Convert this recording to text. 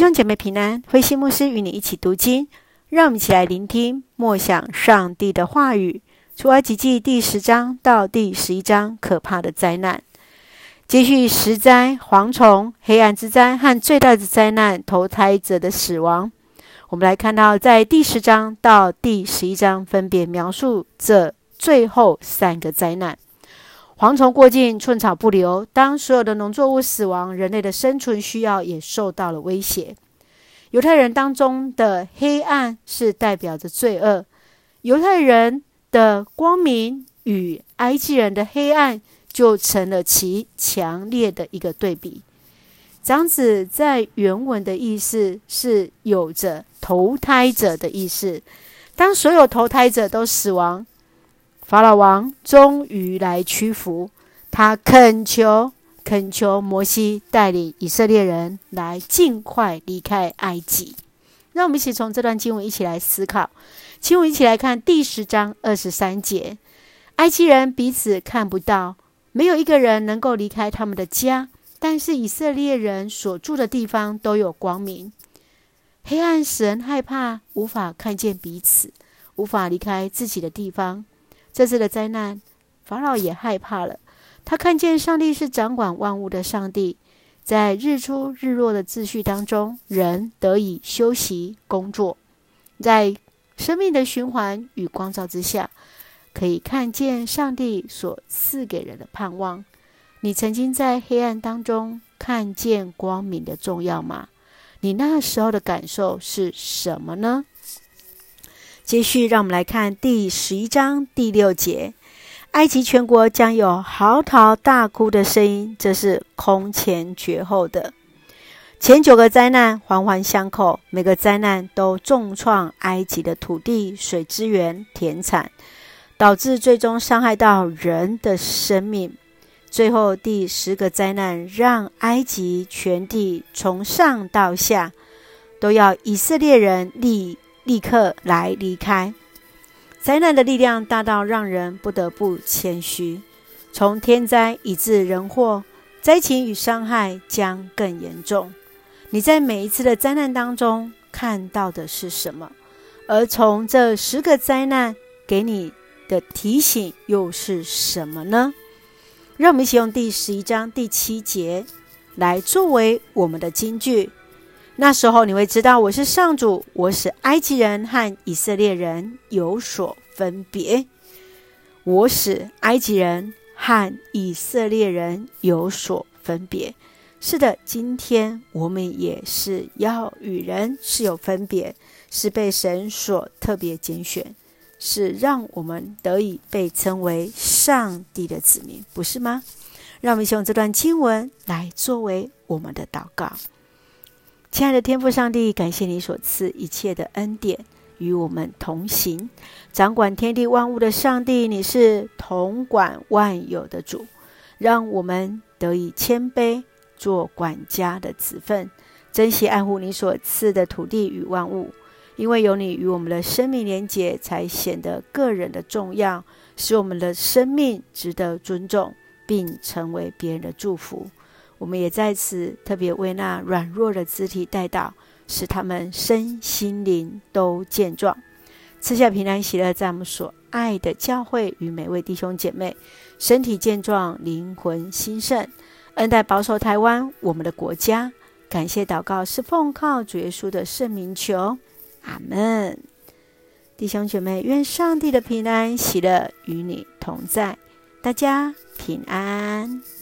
兄姐妹平安，慧馨牧师与你一起读经，让我们一起来聆听默想上帝的话语。出埃及记第十章到第十一章，可怕的灾难。接续十灾：蝗虫、黑暗之灾和最大的灾难——投胎者的死亡。我们来看到，在第十章到第十一章，分别描述这最后三个灾难。蝗虫过境，寸草不留。当所有的农作物死亡，人类的生存需要也受到了威胁。犹太人当中的黑暗是代表着罪恶，犹太人的光明与埃及人的黑暗就成了其强烈的一个对比。长子在原文的意思是有着投胎者的意思。当所有投胎者都死亡。法老王终于来屈服，他恳求恳求摩西带领以色列人来尽快离开埃及。让我们一起从这段经文一起来思考，请我们一起来看第十章二十三节：埃及人彼此看不到，没有一个人能够离开他们的家，但是以色列人所住的地方都有光明。黑暗使人害怕，无法看见彼此，无法离开自己的地方。这次的灾难，法老也害怕了。他看见上帝是掌管万物的上帝，在日出日落的秩序当中，人得以休息工作，在生命的循环与光照之下，可以看见上帝所赐给人的盼望。你曾经在黑暗当中看见光明的重要吗？你那时候的感受是什么呢？继续，让我们来看第十一章第六节：埃及全国将有嚎啕大哭的声音，这是空前绝后的。前九个灾难环环相扣，每个灾难都重创埃及的土地、水资源、田产，导致最终伤害到人的生命。最后第十个灾难，让埃及全地从上到下都要以色列人立。立刻来离开。灾难的力量大到让人不得不谦虚。从天灾以至人祸，灾情与伤害将更严重。你在每一次的灾难当中看到的是什么？而从这十个灾难给你的提醒又是什么呢？让我们一起用第十一章第七节来作为我们的金句。那时候你会知道我是上主，我使埃及人和以色列人有所分别。我使埃及人和以色列人有所分别。是的，今天我们也是要与人是有分别，是被神所特别拣选，是让我们得以被称为上帝的子民，不是吗？让我们用这段经文来作为我们的祷告。亲爱的天父上帝，感谢你所赐一切的恩典与我们同行，掌管天地万物的上帝，你是统管万有的主，让我们得以谦卑，做管家的子分，珍惜爱护你所赐的土地与万物，因为有你与我们的生命连结，才显得个人的重要，使我们的生命值得尊重，并成为别人的祝福。我们也在此特别为那软弱的肢体代祷，使他们身心灵都健壮，赐下平安喜乐，在我们所爱的教会与每位弟兄姐妹身体健壮，灵魂兴盛，恩待保守台湾我们的国家。感谢祷告是奉靠主耶稣的圣名求，阿门。弟兄姐妹，愿上帝的平安喜乐与你同在，大家平安。